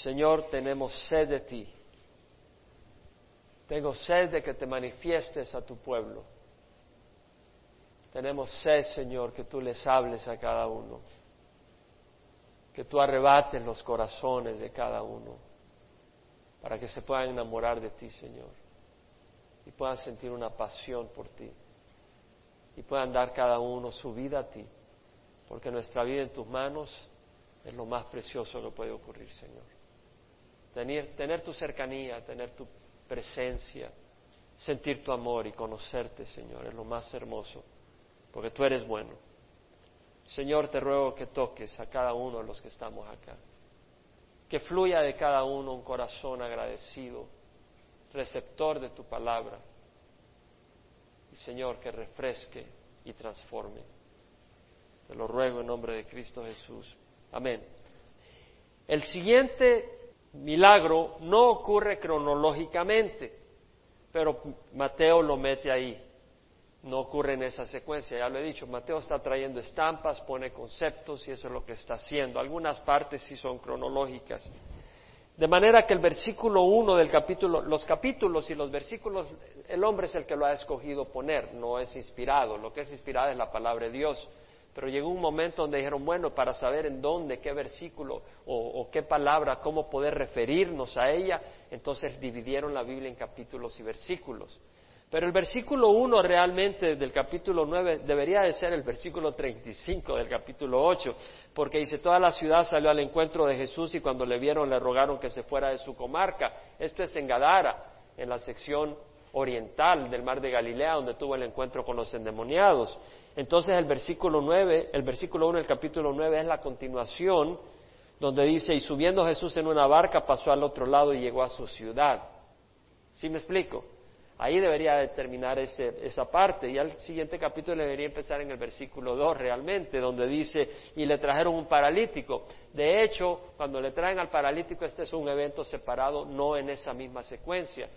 Señor, tenemos sed de ti. Tengo sed de que te manifiestes a tu pueblo. Tenemos sed, Señor, que tú les hables a cada uno, que tú arrebates los corazones de cada uno, para que se puedan enamorar de ti, Señor, y puedan sentir una pasión por ti, y puedan dar cada uno su vida a ti, porque nuestra vida en tus manos es lo más precioso que puede ocurrir, Señor. Tener, tu cercanía, tener tu presencia, sentir tu amor y conocerte, Señor, es lo más hermoso porque tú eres bueno. Señor, te ruego que toques a cada uno de los que estamos acá, que fluya de cada uno un corazón agradecido, receptor de tu palabra, y Señor, que refresque y transforme. Te lo ruego en nombre de Cristo Jesús. Amén. El siguiente milagro no ocurre cronológicamente, pero Mateo lo mete ahí no ocurre en esa secuencia, ya lo he dicho, Mateo está trayendo estampas, pone conceptos y eso es lo que está haciendo. Algunas partes sí son cronológicas. De manera que el versículo 1 del capítulo, los capítulos y los versículos, el hombre es el que lo ha escogido poner, no es inspirado. Lo que es inspirado es la palabra de Dios. Pero llegó un momento donde dijeron, bueno, para saber en dónde, qué versículo o, qué palabra, cómo poder referirnos a ella, entonces dividieron la Biblia en capítulos y versículos. Pero el versículo 1 realmente del capítulo 9 debería de ser el versículo 35 del capítulo 8, porque dice, toda la ciudad salió al encuentro de Jesús y cuando le vieron le rogaron que se fuera de su comarca. Esto es en Gadara, en la sección oriental del mar de Galilea, donde tuvo el encuentro con los endemoniados. Entonces el versículo 9, el versículo 1 del capítulo 9 es la continuación donde dice, y subiendo Jesús en una barca pasó al otro lado y llegó a su ciudad. ¿Sí me explico? Ahí debería terminar esa parte. Y al siguiente capítulo debería empezar en el versículo 2 realmente, donde dice, y le trajeron un paralítico. De hecho, cuando le traen al paralítico, este es un evento separado, no en esa misma secuencia.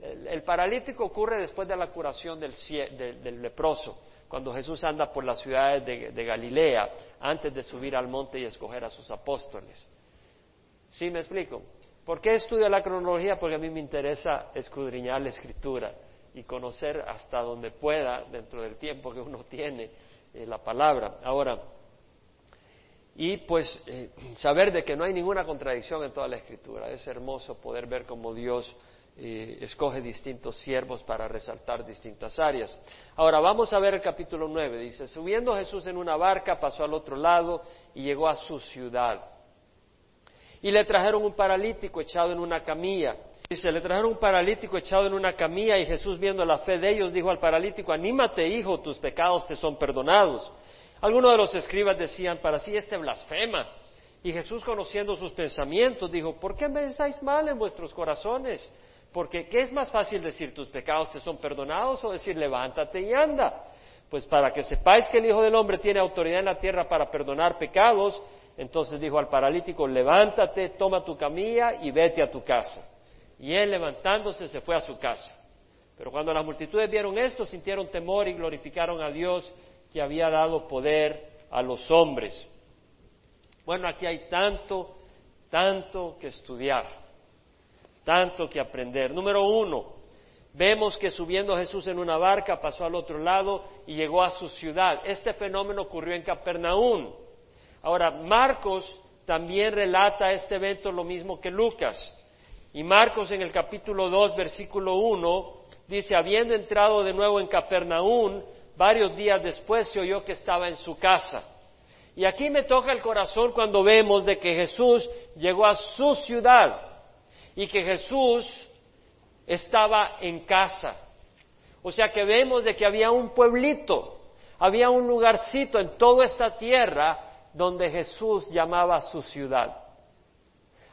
El, paralítico ocurre después de la curación del, leproso, cuando Jesús anda por las ciudades de Galilea, antes de subir al monte y escoger a sus apóstoles. ¿Sí me explico? ¿Por qué estudio la cronología? Porque a mí me interesa escudriñar la escritura y conocer hasta donde pueda, dentro del tiempo que uno tiene, eh, la palabra. Ahora, y pues eh, saber de que no hay ninguna contradicción en toda la escritura. Es hermoso poder ver cómo Dios eh, escoge distintos siervos para resaltar distintas áreas. Ahora vamos a ver el capítulo 9. Dice, subiendo Jesús en una barca, pasó al otro lado y llegó a su ciudad. Y le trajeron un paralítico echado en una camilla. Dice, le trajeron un paralítico echado en una camilla y Jesús viendo la fe de ellos dijo al paralítico, anímate hijo, tus pecados te son perdonados. Algunos de los escribas decían, para sí este blasfema. Y Jesús conociendo sus pensamientos dijo, ¿por qué pensáis mal en vuestros corazones? Porque ¿qué es más fácil decir tus pecados te son perdonados o decir levántate y anda? Pues para que sepáis que el Hijo del Hombre tiene autoridad en la tierra para perdonar pecados, entonces dijo al paralítico, levántate, toma tu camilla y vete a tu casa. Y él levantándose se fue a su casa. Pero cuando las multitudes vieron esto, sintieron temor y glorificaron a Dios que había dado poder a los hombres. Bueno, aquí hay tanto, tanto que estudiar, tanto que aprender. Número uno, vemos que subiendo Jesús en una barca pasó al otro lado y llegó a su ciudad. Este fenómeno ocurrió en Capernaum. Ahora, Marcos también relata este evento lo mismo que Lucas. Y Marcos en el capítulo 2, versículo 1, dice, habiendo entrado de nuevo en Capernaum, varios días después se oyó que estaba en su casa. Y aquí me toca el corazón cuando vemos de que Jesús llegó a su ciudad y que Jesús estaba en casa. O sea que vemos de que había un pueblito, había un lugarcito en toda esta tierra donde Jesús llamaba su ciudad.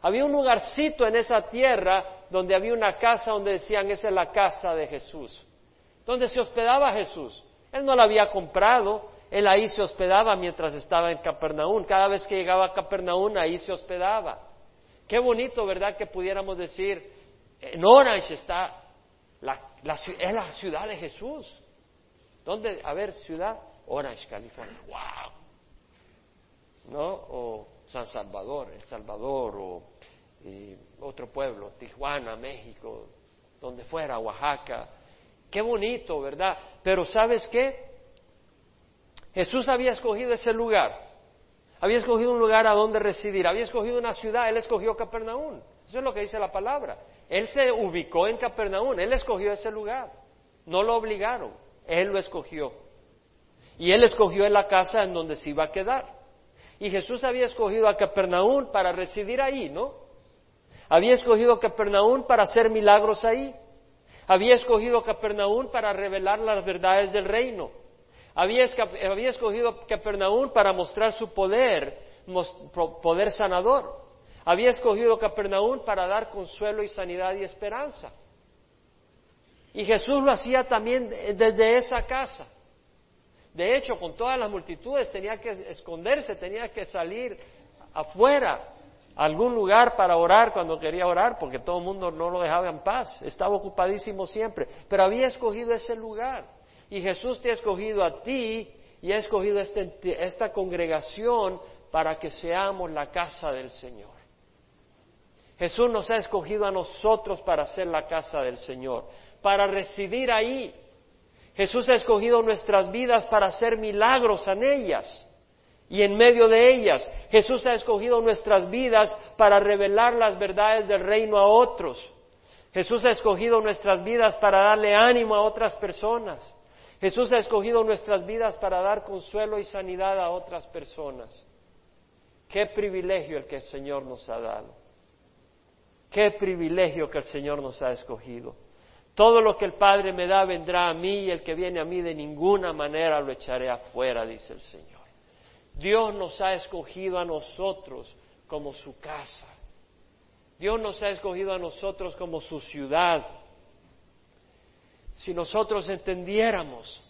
Había un lugarcito en esa tierra donde había una casa donde decían, esa es la casa de Jesús, donde se hospedaba Jesús. Él no la había comprado, él ahí se hospedaba mientras estaba en Capernaum. Cada vez que llegaba a Capernaum, ahí se hospedaba. Qué bonito, ¿verdad? Que pudiéramos decir, en Orange está, la, es la ciudad de Jesús. ¿Dónde? A ver, ciudad, Orange, California. ¡Wow! ¿no? O San Salvador, El Salvador, o otro pueblo, Tijuana, México, donde fuera, Oaxaca. Qué bonito, ¿verdad? Pero ¿sabes qué? Jesús había escogido ese lugar. Había escogido un lugar a donde residir. Había escogido una ciudad. Él escogió Capernaum. Eso es lo que dice la palabra. Él se ubicó en Capernaum. Él escogió ese lugar. No lo obligaron. Él lo escogió. Y él escogió la casa en donde se iba a quedar. Y Jesús había escogido a Capernaum para residir ahí, ¿no? Había escogido Capernaum para hacer milagros ahí. Había escogido Capernaum para revelar las verdades del reino. Había, escogido Capernaum para mostrar su poder, poder sanador. Había escogido Capernaum para dar consuelo y sanidad y esperanza. Y Jesús lo hacía también desde esa casa. De hecho, con todas las multitudes tenía que esconderse, tenía que salir afuera, a algún lugar para orar cuando quería orar, porque todo el mundo no lo dejaba en paz, estaba ocupadísimo siempre, pero había escogido ese lugar. Y Jesús te ha escogido a ti y ha escogido este, esta congregación para que seamos la casa del Señor. Jesús nos ha escogido a nosotros para ser la casa del Señor, para residir ahí Jesús ha escogido nuestras vidas para hacer milagros en ellas y en medio de ellas. Jesús ha escogido nuestras vidas para revelar las verdades del reino a otros. Jesús ha escogido nuestras vidas para darle ánimo a otras personas. Jesús ha escogido nuestras vidas para dar consuelo y sanidad a otras personas. Qué privilegio el que el Señor nos ha dado. Qué privilegio que el Señor nos ha escogido. Todo lo que el Padre me da vendrá a mí y el que viene a mí de ninguna manera lo echaré afuera, dice el Señor. Dios nos ha escogido a nosotros como su casa. Dios nos ha escogido a nosotros como su ciudad. Si nosotros entendiéramos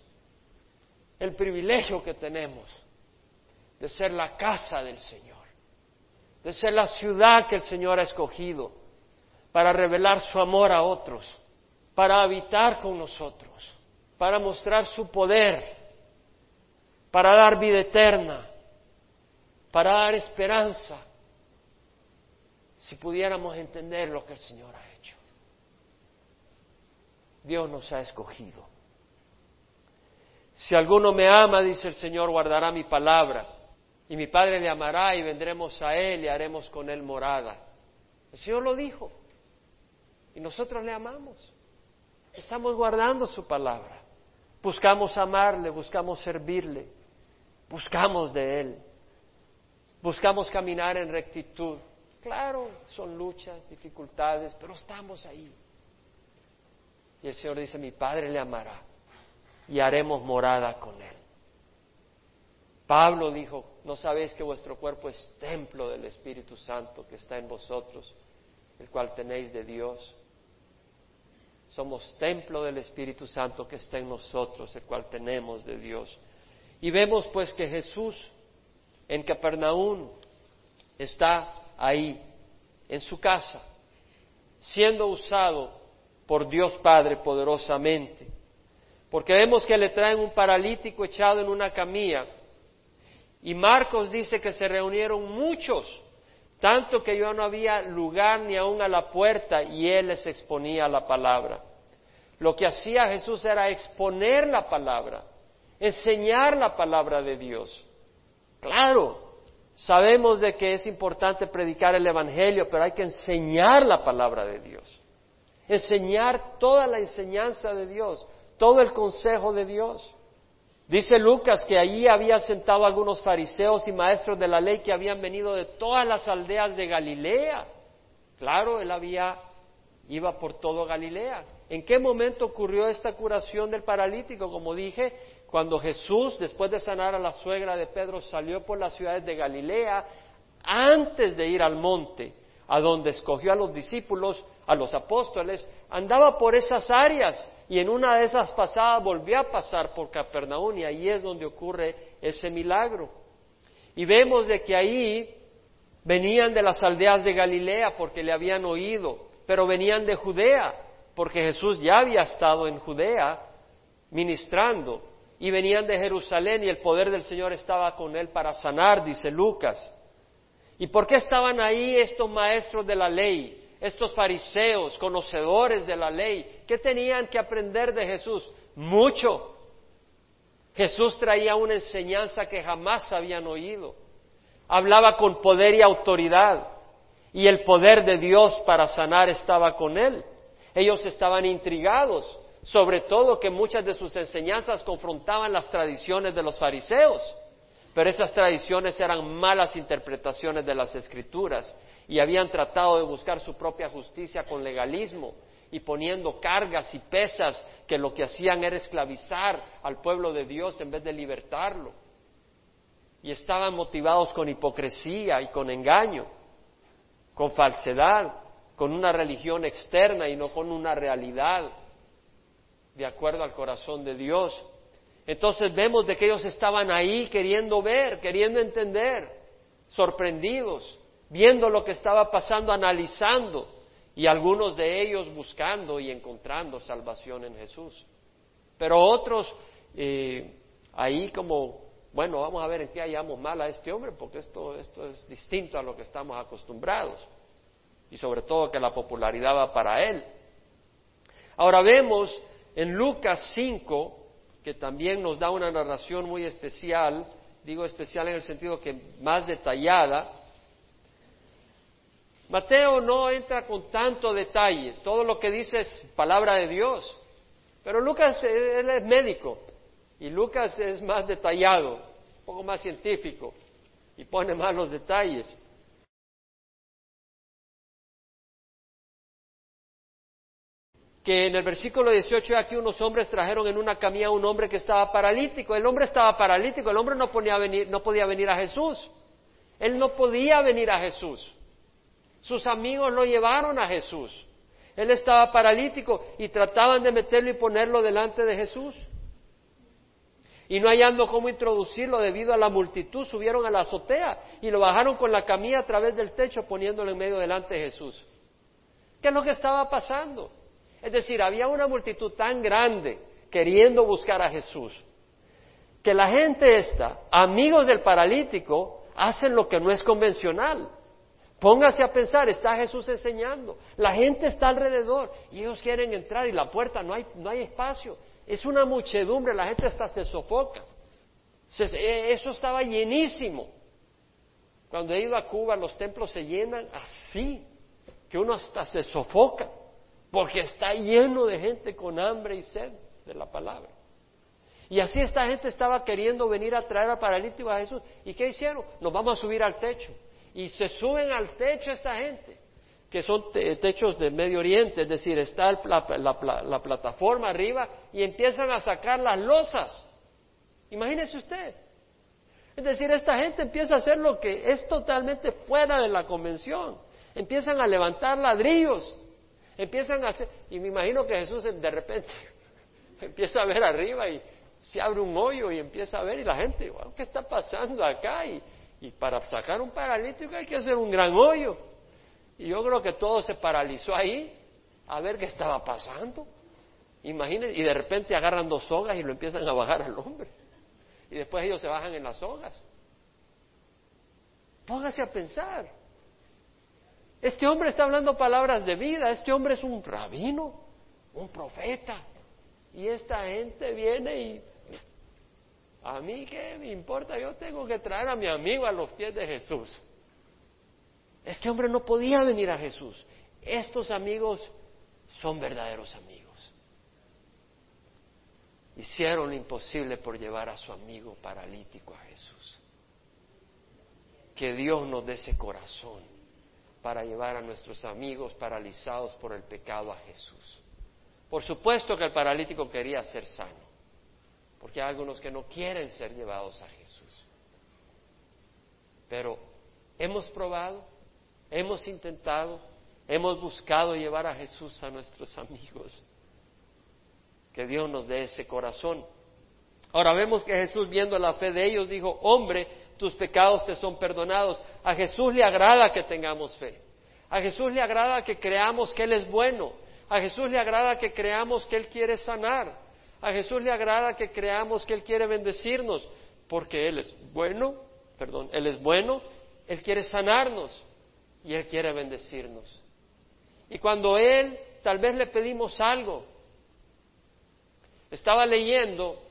el privilegio que tenemos de ser la casa del Señor, de ser la ciudad que el Señor ha escogido para revelar su amor a otros para habitar con nosotros, para mostrar su poder, para dar vida eterna, para dar esperanza, si pudiéramos entender lo que el Señor ha hecho. Dios nos ha escogido. Si alguno me ama, dice el Señor, guardará mi palabra, y mi Padre le amará y vendremos a Él y haremos con Él morada. El Señor lo dijo, y nosotros le amamos. Estamos guardando su palabra. Buscamos amarle, buscamos servirle, buscamos de Él, buscamos caminar en rectitud. Claro, son luchas, dificultades, pero estamos ahí. Y el Señor dice, mi Padre le amará y haremos morada con Él. Pablo dijo, ¿no sabéis que vuestro cuerpo es templo del Espíritu Santo que está en vosotros, el cual tenéis de Dios? Somos templo del Espíritu Santo que está en nosotros, el cual tenemos de Dios. Y vemos pues que Jesús en Capernaum está ahí, en su casa, siendo usado por Dios Padre poderosamente. Porque vemos que le traen un paralítico echado en una camilla. Y Marcos dice que se reunieron muchos, tanto que ya no había lugar ni aún a la puerta y él les exponía la palabra. Lo que hacía Jesús era exponer la palabra, enseñar la palabra de Dios. Claro, sabemos de que es importante predicar el Evangelio, pero hay que enseñar la palabra de Dios. Enseñar toda la enseñanza de Dios, todo el consejo de Dios. Dice Lucas que allí había sentado algunos fariseos y maestros de la ley que habían venido de todas las aldeas de Galilea. Claro, él había iba por todo Galilea. ¿En qué momento ocurrió esta curación del paralítico? Como dije, cuando Jesús, después de sanar a la suegra de Pedro, salió por las ciudades de Galilea, antes de ir al monte, a donde escogió a los discípulos, a los apóstoles, andaba por esas áreas y en una de esas pasadas volvió a pasar por Capernaum y ahí es donde ocurre ese milagro. Y vemos de que ahí venían de las aldeas de Galilea porque le habían oído, pero venían de Judea, porque Jesús ya había estado en Judea ministrando, y venían de Jerusalén y el poder del Señor estaba con él para sanar, dice Lucas. ¿Y por qué estaban ahí estos maestros de la ley, estos fariseos, conocedores de la ley, ¿qué tenían que aprender de Jesús? Mucho. Jesús traía una enseñanza que jamás habían oído. Hablaba con poder y autoridad y el poder de Dios para sanar estaba con él. Ellos estaban intrigados, sobre todo que muchas de sus enseñanzas confrontaban las tradiciones de los fariseos, pero esas tradiciones eran malas interpretaciones de las escrituras y habían tratado de buscar su propia justicia con legalismo y poniendo cargas y pesas que lo que hacían era esclavizar al pueblo de Dios en vez de libertarlo. Y estaban motivados con hipocresía y con engaño, con falsedad, con una religión externa y no con una realidad de acuerdo al corazón de Dios. Entonces vemos de que ellos estaban ahí queriendo ver, queriendo entender, sorprendidos, viendo lo que estaba pasando, analizando y algunos de ellos buscando y encontrando salvación en Jesús. Pero otros eh, ahí como, bueno, vamos a ver en qué hallamos mal a este hombre, porque esto, esto es distinto a lo que estamos acostumbrados. Y sobre todo que la popularidad va para él. Ahora vemos en Lucas 5, que también nos da una narración muy especial, digo especial en el sentido que más detallada, Mateo no entra con tanto detalle, todo lo que dice es palabra de Dios, pero Lucas él es médico y Lucas es más detallado, un poco más científico y pone más los detalles. que en el versículo 18 aquí unos hombres trajeron en una camilla a un hombre que estaba paralítico. El hombre estaba paralítico, el hombre no, venir, no podía venir a Jesús. Él no podía venir a Jesús. Sus amigos lo llevaron a Jesús. Él estaba paralítico y trataban de meterlo y ponerlo delante de Jesús. Y no hallando cómo introducirlo debido a la multitud, subieron a la azotea y lo bajaron con la camilla a través del techo poniéndolo en medio delante de Jesús. ¿Qué es lo que estaba pasando? Es decir, había una multitud tan grande queriendo buscar a Jesús, que la gente esta, amigos del paralítico, hacen lo que no es convencional. Póngase a pensar, está Jesús enseñando, la gente está alrededor y ellos quieren entrar y la puerta no hay, no hay espacio. Es una muchedumbre, la gente hasta se sofoca. E, eso estaba llenísimo. Cuando he ido a Cuba, los templos se llenan así, que uno hasta se sofoca, porque está lleno de gente con hambre y sed de la palabra. Y así esta gente estaba queriendo venir a traer al paralítico a Jesús. ¿Y qué hicieron? Nos vamos a subir al techo y se suben al techo esta gente, que son techos de Medio Oriente, es decir, está la, plataforma arriba y empiezan a sacar las losas. Imagínese usted. Es decir, esta gente empieza a hacer lo que es totalmente fuera de la convención. Empiezan a levantar ladrillos, empiezan a hacer, y me imagino que Jesús de repente empieza a ver arriba y se abre un hoyo y empieza a ver y la gente, ¿qué está pasando acá? Y, y para sacar un paralítico hay que hacer un gran hoyo. Y yo creo que todo se paralizó ahí a ver qué estaba pasando. Imagínense, y de repente agarran dos sogas y lo empiezan a bajar al hombre. Y después ellos se bajan en las sogas. Póngase a pensar. Este hombre está hablando palabras de vida, este hombre es un rabino, un profeta. Y esta gente viene y a mí qué me importa, yo tengo que traer a mi amigo a los pies de Jesús. Este hombre no podía venir a Jesús. Estos amigos son verdaderos amigos. Hicieron lo imposible por llevar a su amigo paralítico a Jesús. Que Dios nos dé ese corazón para llevar a nuestros amigos paralizados por el pecado a Jesús. Por supuesto que el paralítico quería ser sano porque hay algunos que no quieren ser llevados a Jesús. Pero hemos probado, hemos intentado, hemos buscado llevar a Jesús a nuestros amigos. Que Dios nos dé ese corazón. Ahora vemos que Jesús, viendo la fe de ellos, dijo, hombre, tus pecados te son perdonados. A Jesús le agrada que tengamos fe. A Jesús le agrada que creamos que Él es bueno. A Jesús le agrada que creamos que Él quiere sanar. A Jesús le agrada que creamos que Él quiere bendecirnos, porque Él es bueno, perdón, Él es bueno, Él quiere sanarnos y Él quiere bendecirnos. Y cuando Él, tal vez le pedimos algo, estaba leyendo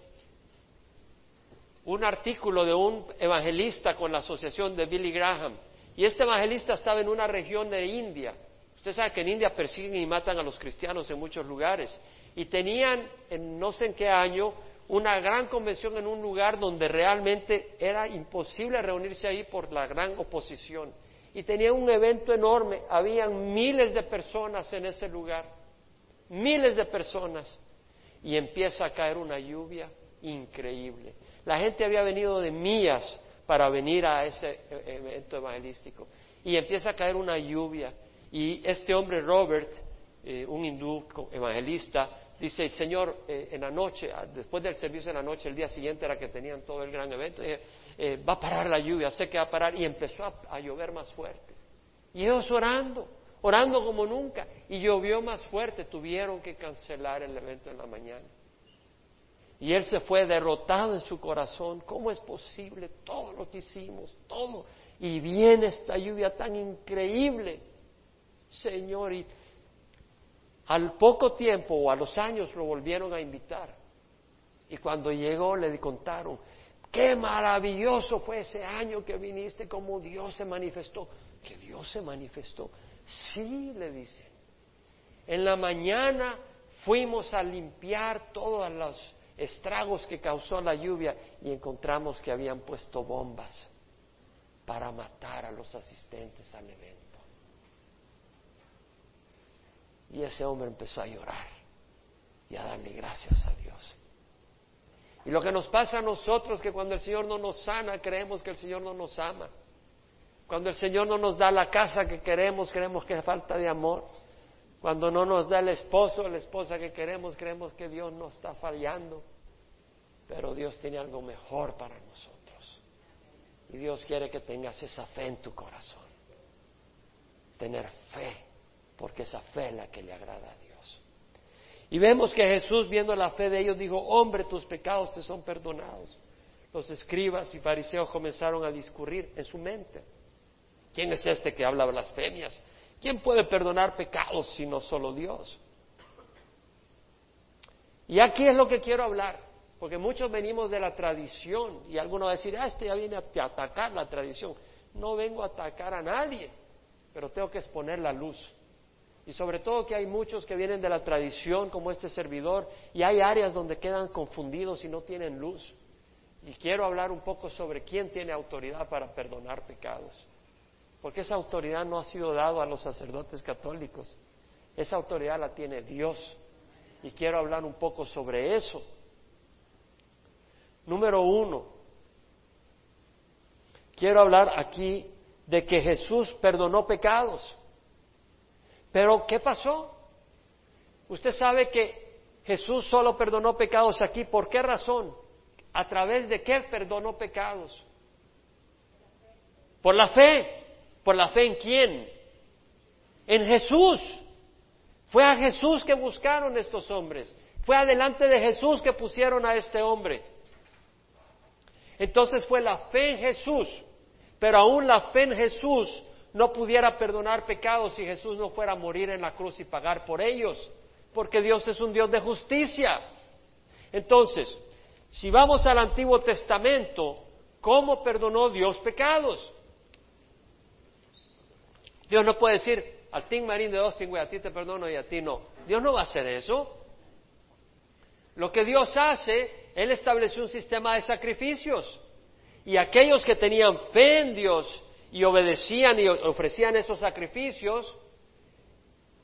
un artículo de un evangelista con la asociación de Billy Graham, y este evangelista estaba en una región de India. Usted sabe que en India persiguen y matan a los cristianos en muchos lugares. Y tenían, en no sé en qué año, una gran convención en un lugar donde realmente era imposible reunirse ahí por la gran oposición. Y tenía un evento enorme, habían miles de personas en ese lugar, miles de personas. Y empieza a caer una lluvia increíble. La gente había venido de millas para venir a ese e-, evento evangelístico. Y empieza a caer una lluvia. Y este hombre, Robert, eh, un hindú evangelista, dice, Señor, eh, en la noche, ah, después del servicio de la noche, el día siguiente era que tenían todo el gran evento, eh, va a parar la lluvia, sé que va a parar, y empezó a, llover más fuerte. Y ellos orando, orando como nunca, y llovió más fuerte, tuvieron que cancelar el evento en la mañana. Y él se fue derrotado en su corazón. ¿Cómo es posible todo lo que hicimos? Todo. Y viene esta lluvia tan increíble, Señor. Y al poco tiempo o a los años lo volvieron a invitar. Y cuando llegó le contaron, qué maravilloso fue ese año que viniste, como Dios se manifestó. Que Dios se manifestó. Sí, le dicen. En la mañana fuimos a limpiar todos los estragos que causó la lluvia y encontramos que habían puesto bombas para matar a los asistentes al evento. Y ese hombre empezó a llorar y a darle gracias a Dios. Y lo que nos pasa a nosotros que cuando el Señor no nos sana, creemos que el Señor no nos ama. Cuando el Señor no nos da la casa que queremos, creemos que es falta de amor. Cuando no nos da el esposo o la esposa que queremos, creemos que Dios nos está fallando. Pero Dios tiene algo mejor para nosotros. Y Dios quiere que tengas esa fe en tu corazón. Tener fe porque esa fe es la que le agrada a Dios. Y vemos que Jesús, viendo la fe de ellos, dijo, hombre, tus pecados te son perdonados. Los escribas y fariseos comenzaron a discurrir en su mente. ¿Quién es este que habla blasfemias? ¿Quién puede perdonar pecados sino solo Dios? Y aquí es lo que quiero hablar, porque muchos venimos de la tradición y algunos van a decir, ah, este ya viene a atacar la tradición. No vengo a atacar a nadie, pero tengo que exponer la luz. Y sobre todo que hay muchos que vienen de la tradición como este servidor y hay áreas donde quedan confundidos y no tienen luz. Y quiero hablar un poco sobre quién tiene autoridad para perdonar pecados. Porque esa autoridad no ha sido dada a los sacerdotes católicos. Esa autoridad la tiene Dios. Y quiero hablar un poco sobre eso. Número uno, quiero hablar aquí de que Jesús perdonó pecados. Pero, ¿qué pasó? Usted sabe que Jesús solo perdonó pecados aquí. ¿Por qué razón? ¿A través de qué perdonó pecados? Por la fe. ¿Por la fe en quién? En Jesús. Fue a Jesús que buscaron estos hombres. Fue adelante de Jesús que pusieron a este hombre. Entonces fue la fe en Jesús. Pero aún la fe en Jesús no pudiera perdonar pecados si Jesús no fuera a morir en la cruz y pagar por ellos, porque Dios es un Dios de justicia. Entonces, si vamos al Antiguo Testamento, ¿cómo perdonó Dios pecados? Dios no puede decir, al Tim Marín de dos a ti te perdono y a ti no. Dios no va a hacer eso. Lo que Dios hace, Él estableció un sistema de sacrificios. Y aquellos que tenían fe en Dios y obedecían y ofrecían esos sacrificios,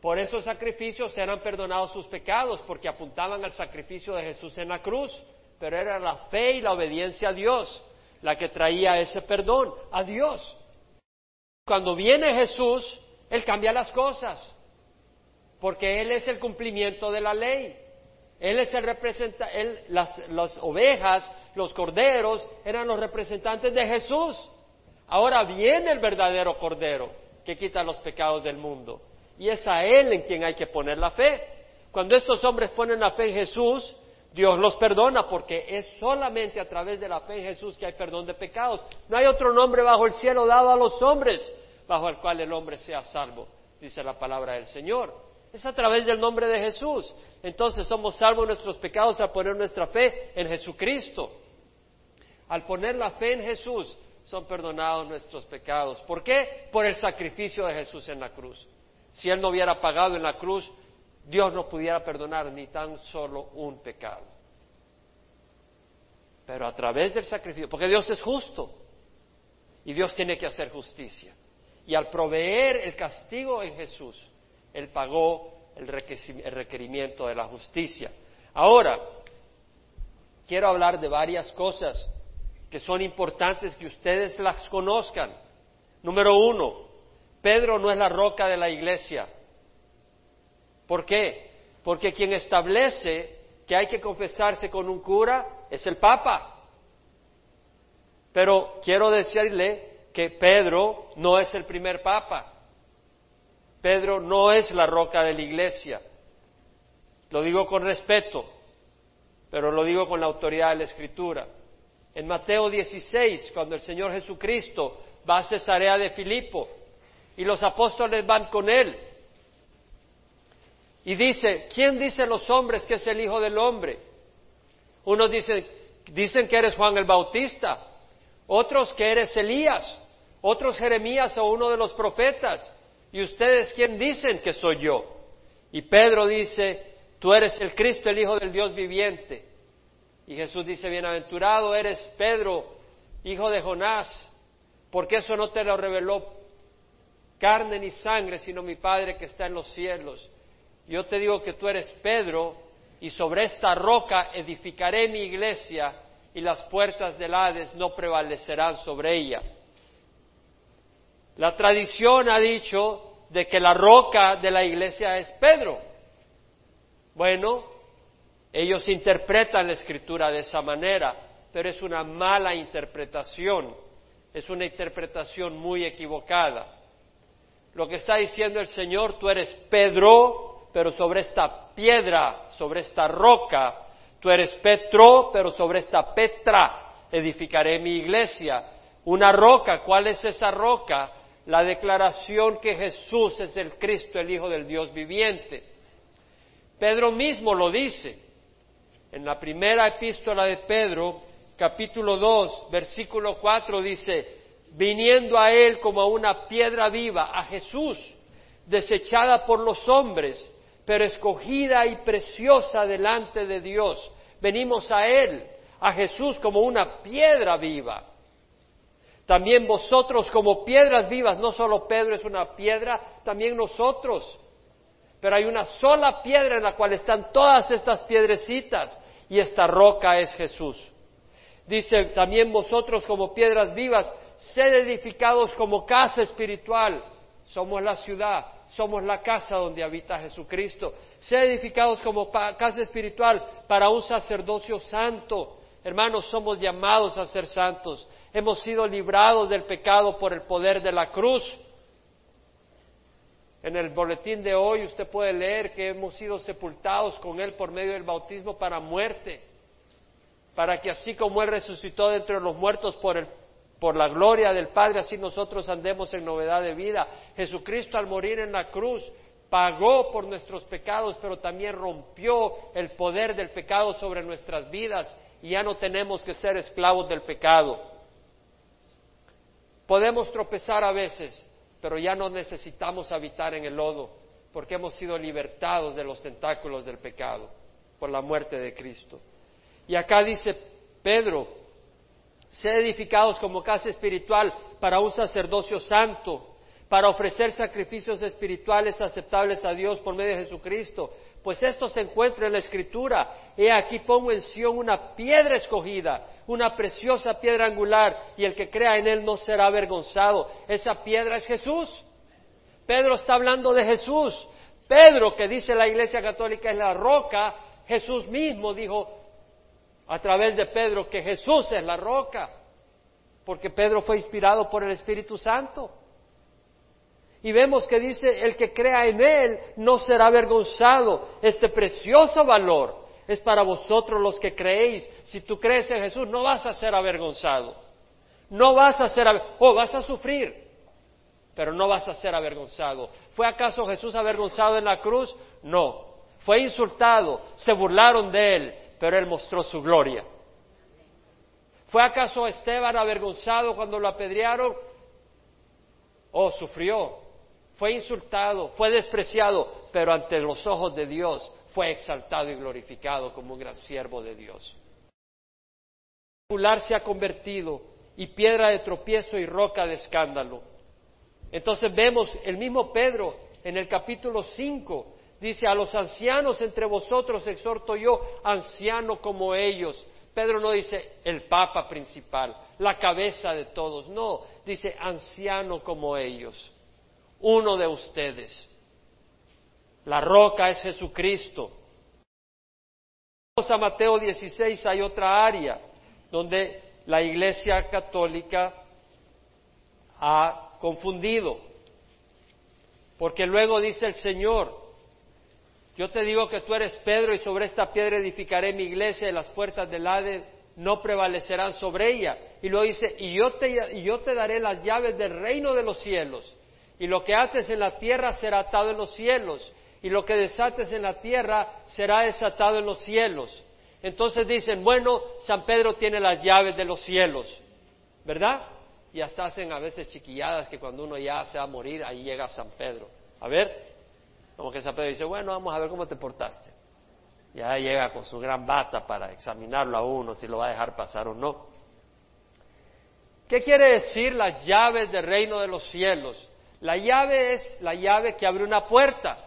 por esos sacrificios eran perdonados sus pecados, porque apuntaban al sacrificio de Jesús en la cruz, pero era la fe y la obediencia a Dios la que traía ese perdón, a Dios. Cuando viene Jesús, Él cambia las cosas, porque Él es el cumplimiento de la ley. Él es el representante, las, las ovejas, los corderos, eran los representantes de Jesús. Ahora viene el verdadero Cordero que quita los pecados del mundo. Y es a Él en quien hay que poner la fe. Cuando estos hombres ponen la fe en Jesús, Dios los perdona porque es solamente a través de la fe en Jesús que hay perdón de pecados. No hay otro nombre bajo el cielo dado a los hombres bajo el cual el hombre sea salvo. dice la palabra del Señor. Es a través del nombre de Jesús. Entonces somos salvos de nuestros pecados al poner nuestra fe en Jesucristo. Al poner la fe en Jesús son perdonados nuestros pecados. ¿Por qué? Por el sacrificio de Jesús en la cruz. Si Él no hubiera pagado en la cruz, Dios no pudiera perdonar ni tan solo un pecado. Pero a través del sacrificio, porque Dios es justo y Dios tiene que hacer justicia. Y al proveer el castigo en Jesús, Él pagó el requerimiento de la justicia. Ahora, quiero hablar de varias cosas que son importantes que ustedes las conozcan. Número uno, Pedro no es la roca de la iglesia. ¿Por qué? Porque quien establece que hay que confesarse con un cura es el Papa. Pero quiero decirle que Pedro no es el primer Papa. Pedro no es la roca de la iglesia. Lo digo con respeto, pero lo digo con la autoridad de la Escritura. En Mateo 16, cuando el Señor Jesucristo va a Cesarea de Filipo y los apóstoles van con él, y dice, ¿quién dice los hombres que es el Hijo del Hombre? Unos dicen, dicen que eres Juan el Bautista, otros que eres Elías, otros Jeremías o uno de los profetas. ¿Y ustedes quién dicen que soy yo? Y Pedro dice, tú eres el Cristo, el Hijo del Dios viviente. Y Jesús dice, bienaventurado eres Pedro, hijo de Jonás, porque eso no te lo reveló carne ni sangre, sino mi Padre que está en los cielos. Yo te digo que tú eres Pedro, y sobre esta roca edificaré mi iglesia, y las puertas del Hades no prevalecerán sobre ella. La tradición ha dicho de que la roca de la iglesia es Pedro. Bueno, ellos interpretan la escritura de esa manera, pero es una mala interpretación, es una interpretación muy equivocada. Lo que está diciendo el Señor, tú eres Pedro, pero sobre esta piedra, sobre esta roca, tú eres Petro, pero sobre esta Petra edificaré mi iglesia. Una roca, ¿cuál es esa roca? La declaración que Jesús es el Cristo, el Hijo del Dios viviente. Pedro mismo lo dice. En la primera epístola de Pedro, capítulo 2, versículo 4 dice, viniendo a él como a una piedra viva, a Jesús, desechada por los hombres, pero escogida y preciosa delante de Dios. Venimos a él, a Jesús como una piedra viva. También vosotros como piedras vivas, no solo Pedro es una piedra, también nosotros pero hay una sola piedra en la cual están todas estas piedrecitas y esta roca es Jesús. Dice también vosotros como piedras vivas, sed edificados como casa espiritual. Somos la ciudad, somos la casa donde habita Jesucristo. Sed edificados como casa espiritual para un sacerdocio santo. Hermanos, somos llamados a ser santos. Hemos sido librados del pecado por el poder de la cruz. En el boletín de hoy usted puede leer que hemos sido sepultados con Él por medio del bautismo para muerte, para que así como Él resucitó de entre los muertos por, por la gloria del Padre, así nosotros andemos en novedad de vida. Jesucristo al morir en la cruz pagó por nuestros pecados, pero también rompió el poder del pecado sobre nuestras vidas y ya no tenemos que ser esclavos del pecado. Podemos tropezar a veces, pero ya no necesitamos habitar en el lodo, porque hemos sido libertados de los tentáculos del pecado por la muerte de Cristo. Y acá dice Pedro, sed edificados como casa espiritual para un sacerdocio santo, para ofrecer sacrificios espirituales aceptables a Dios por medio de Jesucristo. Pues esto se encuentra en la Escritura. He aquí pongo en Sion una piedra escogida, una preciosa piedra angular, y el que crea en él no será avergonzado. Esa piedra es Jesús. Pedro está hablando de Jesús. Pedro, que dice la Iglesia Católica es la roca, Jesús mismo dijo a través de Pedro que Jesús es la roca, porque Pedro fue inspirado por el Espíritu Santo. Y vemos que dice, el que crea en Él no será avergonzado. Este precioso valor es para vosotros los que creéis. Si tú crees en Jesús, no vas a ser avergonzado. No vas a ser, oh, vas a sufrir, pero no vas a ser avergonzado. ¿Fue acaso Jesús avergonzado en la cruz? No. Fue insultado, se burlaron de él, pero él mostró su gloria. ¿Fue acaso Esteban avergonzado cuando lo apedrearon? Oh, sufrió, fue insultado, fue despreciado, pero ante los ojos de Dios fue exaltado y glorificado como un gran siervo de Dios. se ha convertido y piedra de tropiezo y roca de escándalo. Entonces vemos el mismo Pedro en el capítulo 5, dice, a los ancianos entre vosotros exhorto yo, anciano como ellos. Pedro no dice el papa principal, la cabeza de todos, no, dice anciano como ellos, uno de ustedes. La roca es Jesucristo. Vamos a Mateo 16, hay otra área donde la Iglesia Católica ha confundido. Porque luego dice el Señor, yo te digo que tú eres Pedro y sobre esta piedra edificaré mi iglesia y las puertas del Hades no prevalecerán sobre ella. Y luego dice, y yo, te, y yo te daré las llaves del reino de los cielos. Y lo que haces en la tierra será atado en los cielos. Y lo que desates en la tierra será desatado en los cielos. Entonces dicen, bueno, San Pedro tiene las llaves de los cielos, ¿verdad? Y hasta hacen a veces chiquilladas que cuando uno ya se va a morir, ahí llega San Pedro. A ver, como que San Pedro dice, bueno, vamos a ver cómo te portaste. Ya llega con su gran bata para examinarlo a uno, si lo va a dejar pasar o no. ¿Qué quiere decir las llaves del reino de los cielos? La llave es la llave que abre una puerta.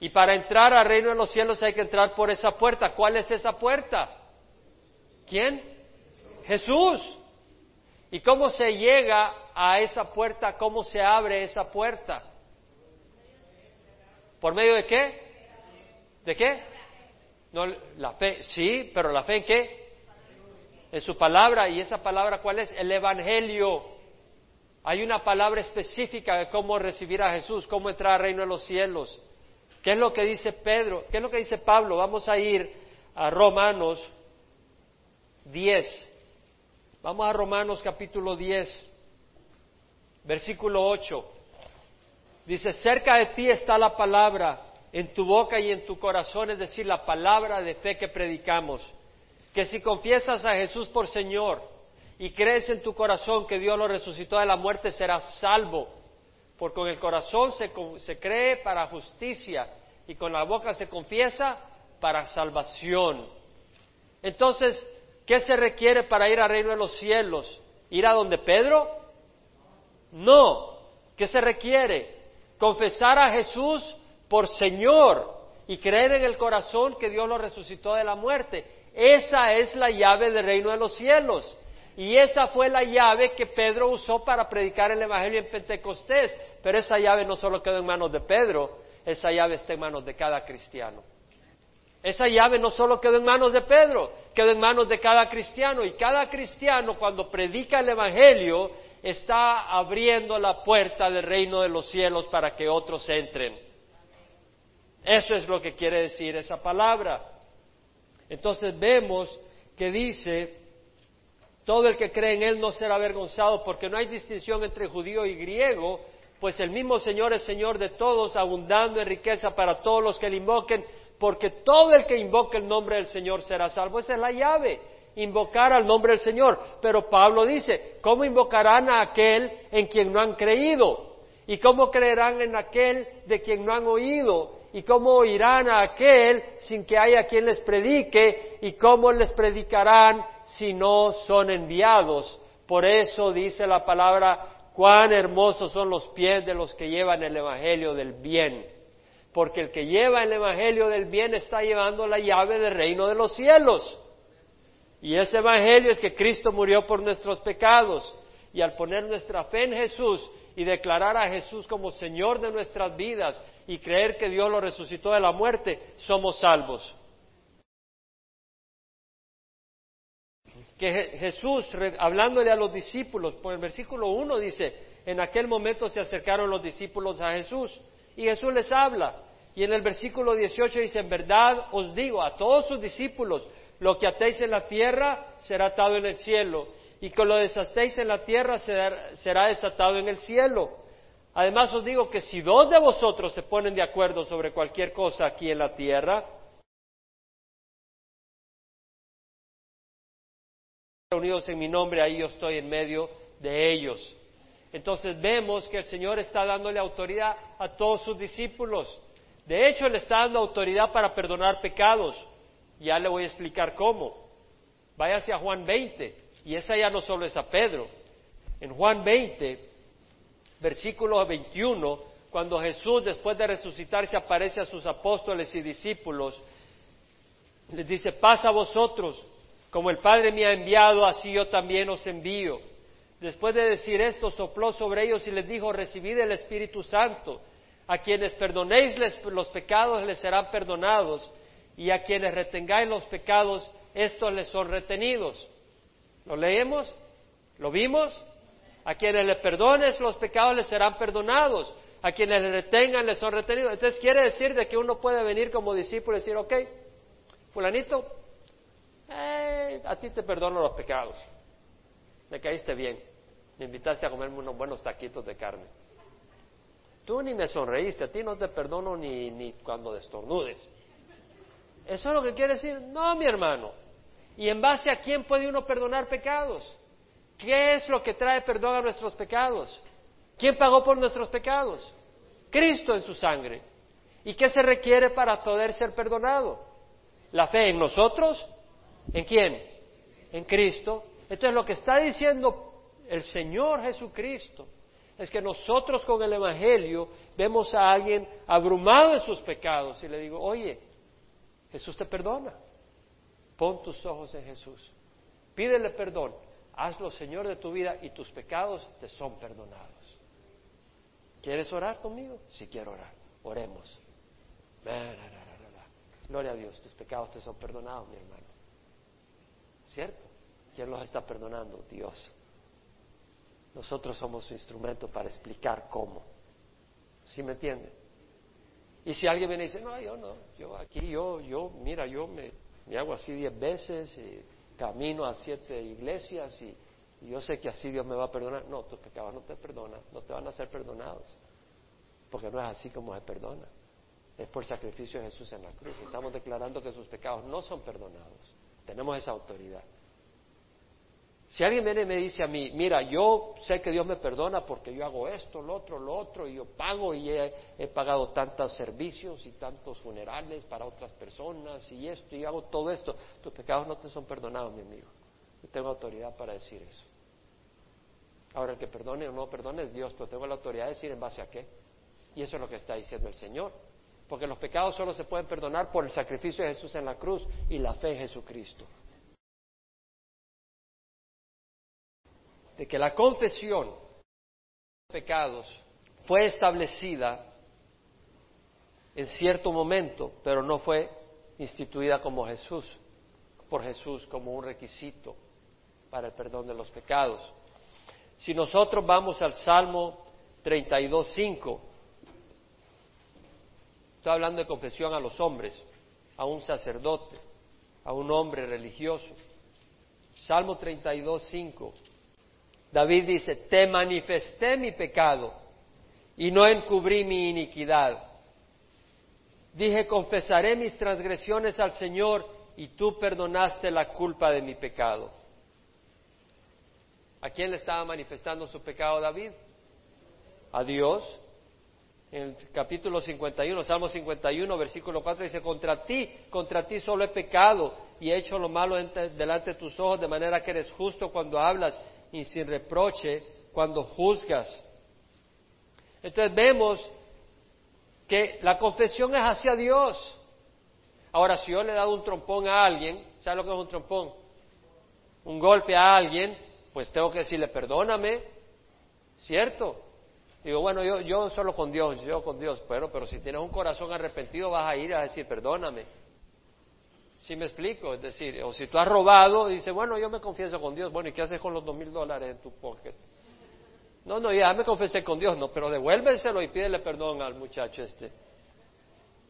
Y para entrar al reino de los cielos hay que entrar por esa puerta. ¿Cuál es esa puerta? ¿Quién? Jesús. ¿Y cómo se llega a esa puerta? ¿Cómo se abre esa puerta? ¿Por medio de qué? ¿De qué? No, la fe, sí, pero la fe en qué? En su palabra. ¿Y esa palabra cuál es? El Evangelio. Hay una palabra específica de cómo recibir a Jesús, cómo entrar al reino de los cielos. ¿Qué es lo que dice Pedro? ¿Qué es lo que dice Pablo? Vamos a ir a Romanos 10. Vamos a Romanos capítulo 10, versículo 8. Dice, cerca de ti está la palabra, en tu boca y en tu corazón, es decir, la palabra de fe que predicamos. Que si confiesas a Jesús por Señor y crees en tu corazón que Dios lo resucitó de la muerte, serás salvo porque con el corazón se, cree para justicia y con la boca se confiesa para salvación. Entonces, ¿qué se requiere para ir al reino de los cielos? ¿Ir a donde Pedro? No. ¿Qué se requiere? Confesar a Jesús por Señor y creer en el corazón que Dios lo resucitó de la muerte. Esa es la llave del reino de los cielos. Y esa fue la llave que Pedro usó para predicar el Evangelio en Pentecostés. Pero esa llave no solo quedó en manos de Pedro, esa llave está en manos de cada cristiano. Esa llave no solo quedó en manos de Pedro, quedó en manos de cada cristiano. Y cada cristiano cuando predica el Evangelio está abriendo la puerta del reino de los cielos para que otros entren. Eso es lo que quiere decir esa palabra. Entonces vemos que dice todo el que cree en Él no será avergonzado porque no hay distinción entre judío y griego, pues el mismo Señor es Señor de todos, abundando en riqueza para todos los que le invoquen, porque todo el que invoque el nombre del Señor será salvo. Esa es la llave, invocar al nombre del Señor. Pero Pablo dice, ¿cómo invocarán a aquel en quien no han creído? ¿Y cómo creerán en aquel de quien no han oído? ¿Y cómo oirán a aquel sin que haya quien les predique? ¿Y cómo les predicarán si no son enviados? Por eso dice la palabra, cuán hermosos son los pies de los que llevan el Evangelio del bien. Porque el que lleva el Evangelio del bien está llevando la llave del reino de los cielos. Y ese Evangelio es que Cristo murió por nuestros pecados. Y al poner nuestra fe en Jesús y declarar a Jesús como Señor de nuestras vidas y creer que Dios lo resucitó de la muerte, somos salvos. Que Jesús, hablándole a los discípulos, por el versículo 1 dice, en aquel momento se acercaron los discípulos a Jesús y Jesús les habla. Y en el versículo 18 dice, en verdad os digo a todos sus discípulos, lo que atéis en la tierra será atado en el cielo y que lo desatéis en la tierra será desatado en el cielo. Además os digo que si dos de vosotros se ponen de acuerdo sobre cualquier cosa aquí en la tierra, reunidos en mi nombre, ahí yo estoy en medio de ellos. Entonces vemos que el Señor está dándole autoridad a todos sus discípulos. De hecho, le está dando autoridad para perdonar pecados. Ya le voy a explicar cómo. Váyase a Juan 20. Y esa ya no solo es a Pedro. En Juan 20, versículo 21, cuando Jesús después de resucitar se aparece a sus apóstoles y discípulos, les dice, pasa a vosotros, como el Padre me ha enviado, así yo también os envío. Después de decir esto, sopló sobre ellos y les dijo, recibid el Espíritu Santo. A quienes perdonéis los pecados les serán perdonados, y a quienes retengáis los pecados, estos les son retenidos. ¿Lo leemos? ¿Lo vimos? A quienes le perdones los pecados les serán perdonados. A quienes le retengan les son retenidos. Entonces quiere decir de que uno puede venir como discípulo y decir, ok, fulanito, eh, a ti te perdono los pecados. Me caíste bien. Me invitaste a comerme unos buenos taquitos de carne. Tú ni me sonreíste, a ti no te perdono ni, ni cuando destornudes. ¿Eso es lo que quiere decir? No, mi hermano. ¿Y en base a quién puede uno perdonar pecados? ¿Qué es lo que trae perdón a nuestros pecados? ¿Quién pagó por nuestros pecados? Cristo en su sangre. ¿Y qué se requiere para poder ser perdonado? La fe en nosotros. ¿En quién? En Cristo. Entonces lo que está diciendo el Señor Jesucristo es que nosotros con el Evangelio vemos a alguien abrumado en sus pecados y le digo, oye, Jesús te perdona. Pon tus ojos en Jesús. Pídele perdón. Hazlo Señor de tu vida y tus pecados te son perdonados. ¿Quieres orar conmigo? Si quiero orar. Oremos. Gloria a Dios, tus pecados te son perdonados, mi hermano. ¿Cierto? ¿Quién los está perdonando? Dios. Nosotros somos su instrumento para explicar cómo. ¿Sí me entiende? Y si alguien viene y dice, no, yo no, yo aquí, yo, yo, mira, yo me me hago así diez veces, y camino a siete iglesias y, yo sé que así Dios me va a perdonar. No, tus pecados no te perdonan, no te van a ser perdonados, porque no es así como se perdona. Es por sacrificio de Jesús en la cruz. Estamos declarando que sus pecados no son perdonados. Tenemos esa autoridad. Si alguien viene y me dice a mí, mira, yo sé que Dios me perdona porque yo hago esto, lo otro, lo otro, y yo pago y he, pagado tantos servicios y tantos funerales para otras personas y esto, y hago todo esto, tus pecados no te son perdonados, mi amigo. Yo tengo autoridad para decir eso. Ahora, el que perdone o no perdone es Dios, pero tengo la autoridad de decir en base a qué. Y eso es lo que está diciendo el Señor. Porque los pecados solo se pueden perdonar por el sacrificio de Jesús en la cruz y la fe en Jesucristo. De que la confesión de pecados fue establecida en cierto momento, pero no fue instituida como Jesús, por Jesús como un requisito para el perdón de los pecados. Si nosotros vamos al Salmo 32.5, estoy hablando de confesión a los hombres, a un sacerdote, a un hombre religioso. Salmo 32.5 David dice, te manifesté mi pecado y no encubrí mi iniquidad. Dije, confesaré mis transgresiones al Señor y tú perdonaste la culpa de mi pecado. ¿A quién le estaba manifestando su pecado David? A Dios. En el capítulo 51, Salmo 51, versículo 4 dice, contra ti, contra ti solo he pecado y he hecho lo malo delante de tus ojos, de manera que eres justo cuando hablas y sin reproche cuando juzgas. Entonces vemos que la confesión es hacia Dios. Ahora, si yo le he dado un trompón a alguien, ¿sabe lo que es un trompón? Un golpe a alguien, pues tengo que decirle, perdóname, ¿cierto? Digo, bueno, yo, yo solo con Dios, yo con Dios, pero, pero si tienes un corazón arrepentido vas a ir a decir, perdóname. Si me explico? Es decir, o si tú has robado, dice, bueno, yo me confieso con Dios. Bueno, ¿y qué haces con los dos mil dólares en tu pocket? No, no, ya me confesé con Dios, no, pero devuélvenselo y pídele perdón al muchacho este.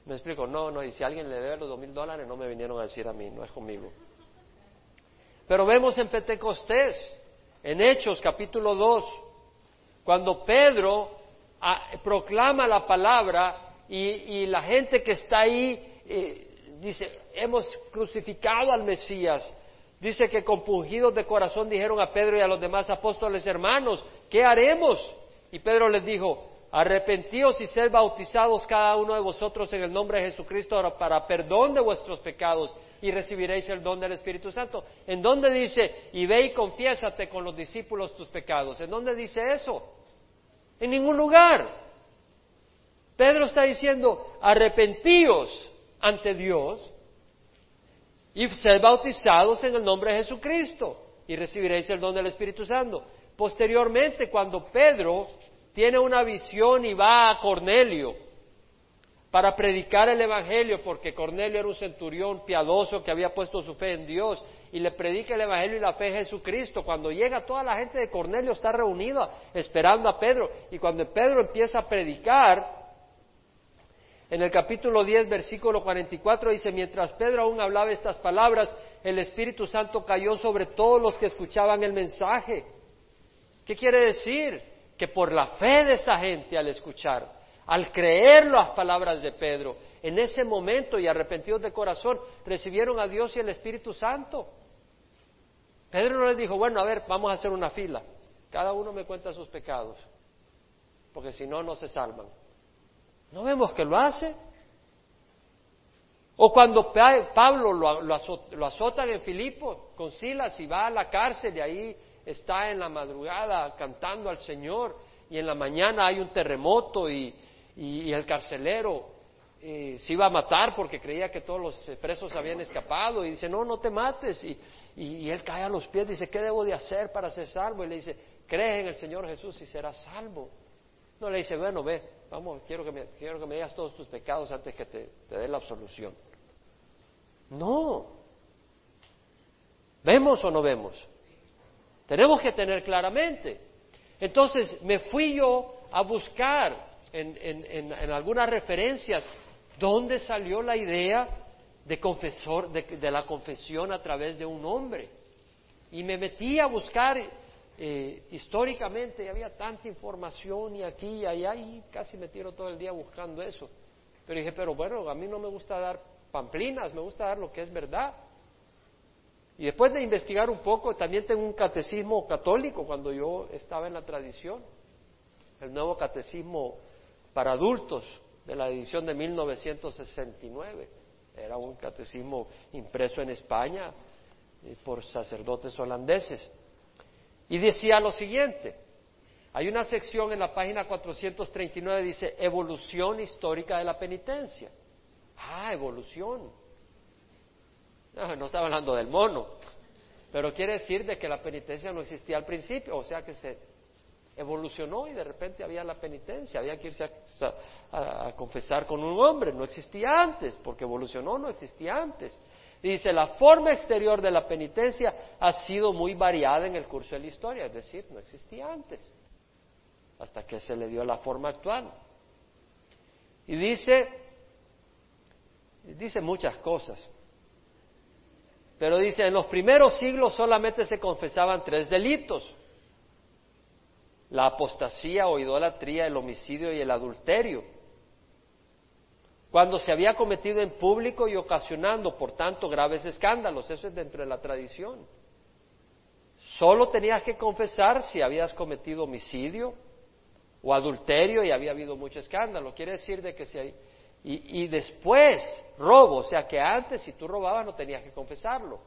Me explico, no, no, y si alguien le debe los dos mil dólares, no me vinieron a decir a mí, no es conmigo. Pero vemos en Pentecostés en Hechos capítulo 2, cuando Pedro ah, proclama la palabra y, la gente que está ahí eh, dice, hemos crucificado al Mesías. Dice que compungidos de corazón dijeron a Pedro y a los demás apóstoles hermanos, ¿qué haremos? Y Pedro les dijo, arrepentíos y sed bautizados cada uno de vosotros en el nombre de Jesucristo para perdón de vuestros pecados y recibiréis el don del Espíritu Santo. ¿En dónde dice, y ve y confiésate con los discípulos tus pecados? ¿En dónde dice eso? En ningún lugar. Pedro está diciendo, arrepentíos ante Dios y sed bautizados en el nombre de Jesucristo y recibiréis el don del Espíritu Santo. Posteriormente, cuando Pedro tiene una visión y va a Cornelio, para predicar el Evangelio, porque Cornelio era un centurión piadoso que había puesto su fe en Dios y le predica el Evangelio y la fe en Jesucristo. Cuando llega toda la gente de Cornelio está reunida esperando a Pedro y cuando Pedro empieza a predicar, en el capítulo 10, versículo 44 dice, mientras Pedro aún hablaba estas palabras, el Espíritu Santo cayó sobre todos los que escuchaban el mensaje. ¿Qué quiere decir? Que por la fe de esa gente al escuchar, al creer las palabras de Pedro, en ese momento y arrepentidos de corazón, recibieron a Dios y el Espíritu Santo. Pedro no les dijo, bueno, a ver, vamos a hacer una fila. Cada uno me cuenta sus pecados, porque si no, no se salvan. ¿No vemos que lo hace? O cuando Pablo lo, azotan en Filipo con Silas y va a la cárcel y ahí está en la madrugada cantando al Señor y en la mañana hay un terremoto y, y, el carcelero eh, se iba a matar porque creía que todos los presos habían escapado y dice, no, no te mates. Y, y, él cae a los pies, dice, ¿qué debo de hacer para ser salvo? Y le dice, cree en el Señor Jesús y serás salvo. No le dice, bueno, ve, vamos, quiero que me, quiero que me digas todos tus pecados antes que te, te dé la absolución. No. ¿Vemos o no vemos? Tenemos que tener claramente. Entonces me fui yo a buscar en, algunas referencias dónde salió la idea de, confesor, de, la confesión a través de un hombre. Y me metí a buscar eh, históricamente, había tanta información y aquí y allá, y casi me tiro todo el día buscando eso. Pero dije, pero bueno, a mí no me gusta dar pamplinas, me gusta dar lo que es verdad. Y después de investigar un poco, también tengo un catecismo católico cuando yo estaba en la tradición, el nuevo catecismo para adultos de la edición de 1969. Era un catecismo impreso en España eh, por sacerdotes holandeses. Y decía lo siguiente, hay una sección en la página 439, dice evolución histórica de la penitencia. Ah, evolución. No, no estaba hablando del mono, pero quiere decir de que la penitencia no existía al principio, o sea que se evolucionó y de repente había la penitencia, había que irse a, confesar con un hombre, no existía antes, porque evolucionó, no existía antes. Dice, la forma exterior de la penitencia ha sido muy variada en el curso de la historia, es decir, no existía antes, hasta que se le dio la forma actual. Y dice, dice muchas cosas, pero dice, en los primeros siglos solamente se confesaban tres delitos la apostasía o idolatría, el homicidio y el adulterio. Cuando se había cometido en público y ocasionando, por tanto, graves escándalos, eso es dentro de la tradición. Solo tenías que confesar si habías cometido homicidio o adulterio y había habido mucho escándalo. Quiere decir de que si hay... Y, y después robo, o sea que antes si tú robabas no tenías que confesarlo.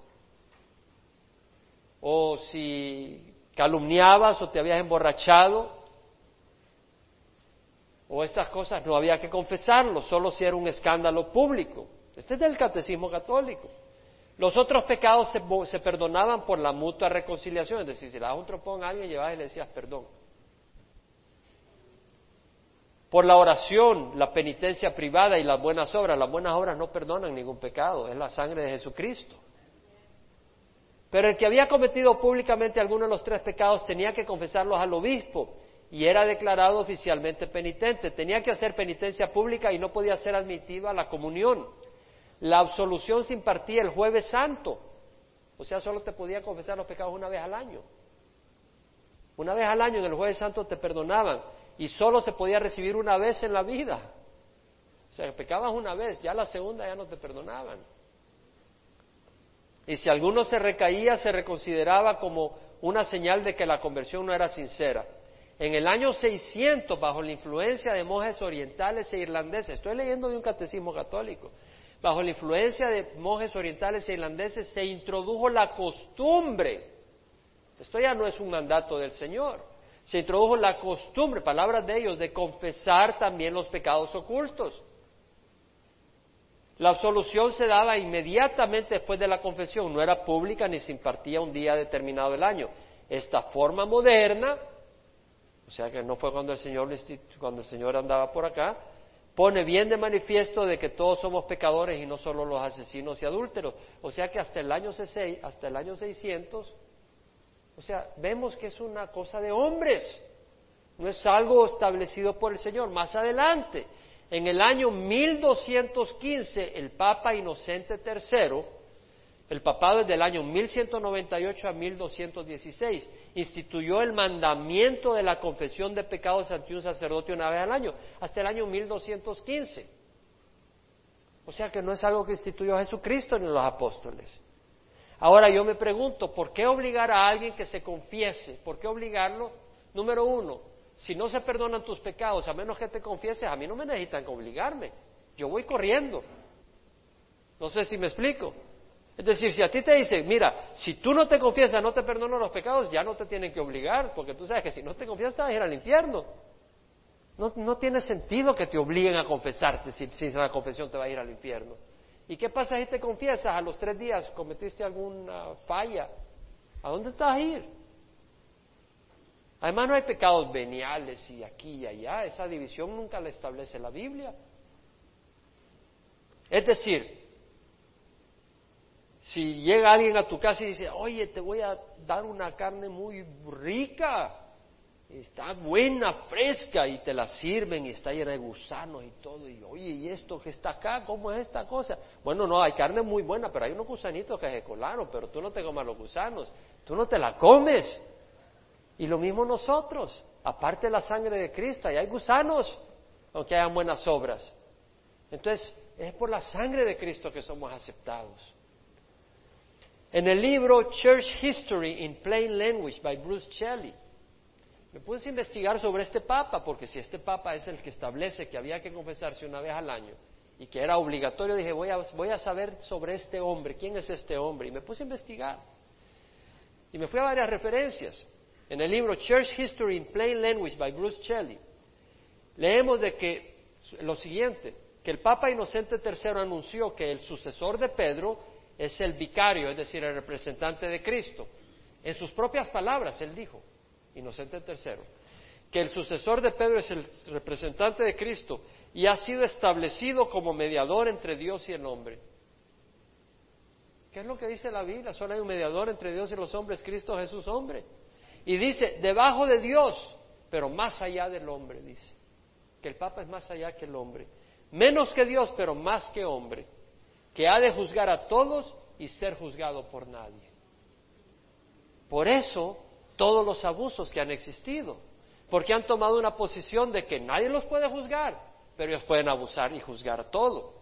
O si calumniabas o te habías emborrachado o estas cosas, no había que confesarlo, solo si era un escándalo público. Este es del catecismo católico. Los otros pecados se, perdonaban por la mutua reconciliación, es decir, si le das un tropón a alguien, llevabas y le decías perdón. Por la oración, la penitencia privada y las buenas obras. Las buenas obras no perdonan ningún pecado, es la sangre de Jesucristo. Pero el que había cometido públicamente alguno de los tres pecados tenía que confesarlos al obispo y era declarado oficialmente penitente. Tenía que hacer penitencia pública y no podía ser admitido a la comunión. La absolución se impartía el jueves santo, o sea, solo te podía confesar los pecados una vez al año. Una vez al año en el jueves santo te perdonaban y solo se podía recibir una vez en la vida. O sea, pecabas una vez, ya la segunda ya no te perdonaban. Y si alguno se recaía, se reconsideraba como una señal de que la conversión no era sincera. En el año 600, bajo la influencia de monjes orientales e irlandeses, estoy leyendo de un catecismo católico, bajo la influencia de monjes orientales e irlandeses se introdujo la costumbre, esto ya no es un mandato del Señor, se introdujo la costumbre, palabras de ellos, de confesar también los pecados ocultos. La absolución se daba inmediatamente después de la confesión, no era pública ni se impartía un día determinado del año. Esta forma moderna, o sea que no fue cuando el Señor, cuando el Señor andaba por acá, pone bien de manifiesto de que todos somos pecadores y no solo los asesinos y adúlteros. O sea que hasta el año, hasta el año 600, o sea, vemos que es una cosa de hombres, no es algo establecido por el Señor. Más adelante, en el año 1215, el Papa Inocente III, el papado es del año 1198 a 1216, instituyó el mandamiento de la confesión de pecados ante un sacerdote una vez al año, hasta el año 1215. O sea que no es algo que instituyó Jesucristo ni los apóstoles. Ahora yo me pregunto, ¿por qué obligar a alguien que se confiese? ¿Por qué obligarlo? Número uno, si no se perdonan tus pecados, a menos que te confieses, a mí no me necesitan obligarme. Yo voy corriendo. No sé si me explico. Es decir, si a ti te dicen, mira, si tú no te confiesas, no te perdonan los pecados, ya no te tienen que obligar, porque tú sabes que si no te confiesas te vas a ir al infierno. No, no tiene sentido que te obliguen a confesarte si, si la confesión te va a ir al infierno. ¿Y qué pasa si te confiesas a los tres días cometiste alguna falla? ¿A dónde te vas a ir? Además, no hay pecados veniales y aquí y allá. Esa división nunca la establece la Biblia. Es decir, si llega alguien a tu casa y dice, oye, te voy a dar una carne muy rica, está buena, fresca, y te la sirven y está llena de gusanos y todo, y oye, ¿y esto que está acá? ¿Cómo es esta cosa? Bueno, no, hay carne muy buena, pero hay unos gusanitos que se colaron, pero tú no te comas los gusanos, tú no te la comes. Y lo mismo nosotros, aparte de la sangre de Cristo, y hay gusanos, aunque hayan buenas obras. Entonces, es por la sangre de Cristo que somos aceptados. En el libro Church History in Plain Language by Bruce Shelley, me puse a investigar sobre este papa, porque si este papa es el que establece que había que confesarse una vez al año y que era obligatorio, dije, voy a, voy a saber sobre este hombre, quién es este hombre, y me puse a investigar. Y me fui a varias referencias. En el libro Church History in Plain Language by Bruce Shelley, leemos de que lo siguiente, que el Papa Inocente III anunció que el sucesor de Pedro es el vicario, es decir, el representante de Cristo. En sus propias palabras, él dijo, Inocente III, que el sucesor de Pedro es el representante de Cristo y ha sido establecido como mediador entre Dios y el hombre. ¿Qué es lo que dice la Biblia? Solo hay un mediador entre Dios y los hombres, Cristo Jesús hombre. Y dice, debajo de Dios, pero más allá del hombre, dice. Que el Papa es más allá que el hombre. Menos que Dios, pero más que hombre. Que ha de juzgar a todos y ser juzgado por nadie. Por eso, todos los abusos que han existido. Porque han tomado una posición de que nadie los puede juzgar, pero ellos pueden abusar y juzgar todo.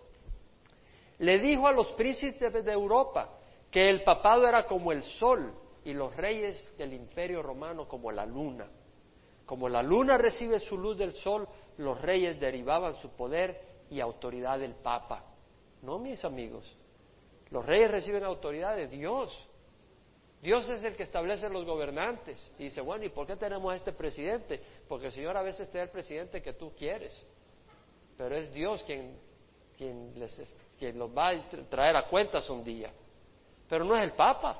Le dijo a los príncipes de Europa que el papado era como el sol y los reyes del imperio romano como la luna. Como la luna recibe su luz del sol, los reyes derivaban su poder y autoridad del Papa. No, mis amigos. Los reyes reciben autoridad de Dios. Dios es el que establece los gobernantes. Y dice, bueno, ¿y por qué tenemos a este presidente? Porque el Señor a veces te da el presidente que tú quieres. Pero es Dios quien, quien, les, quien los va a traer a cuentas un día. Pero no es el Papa.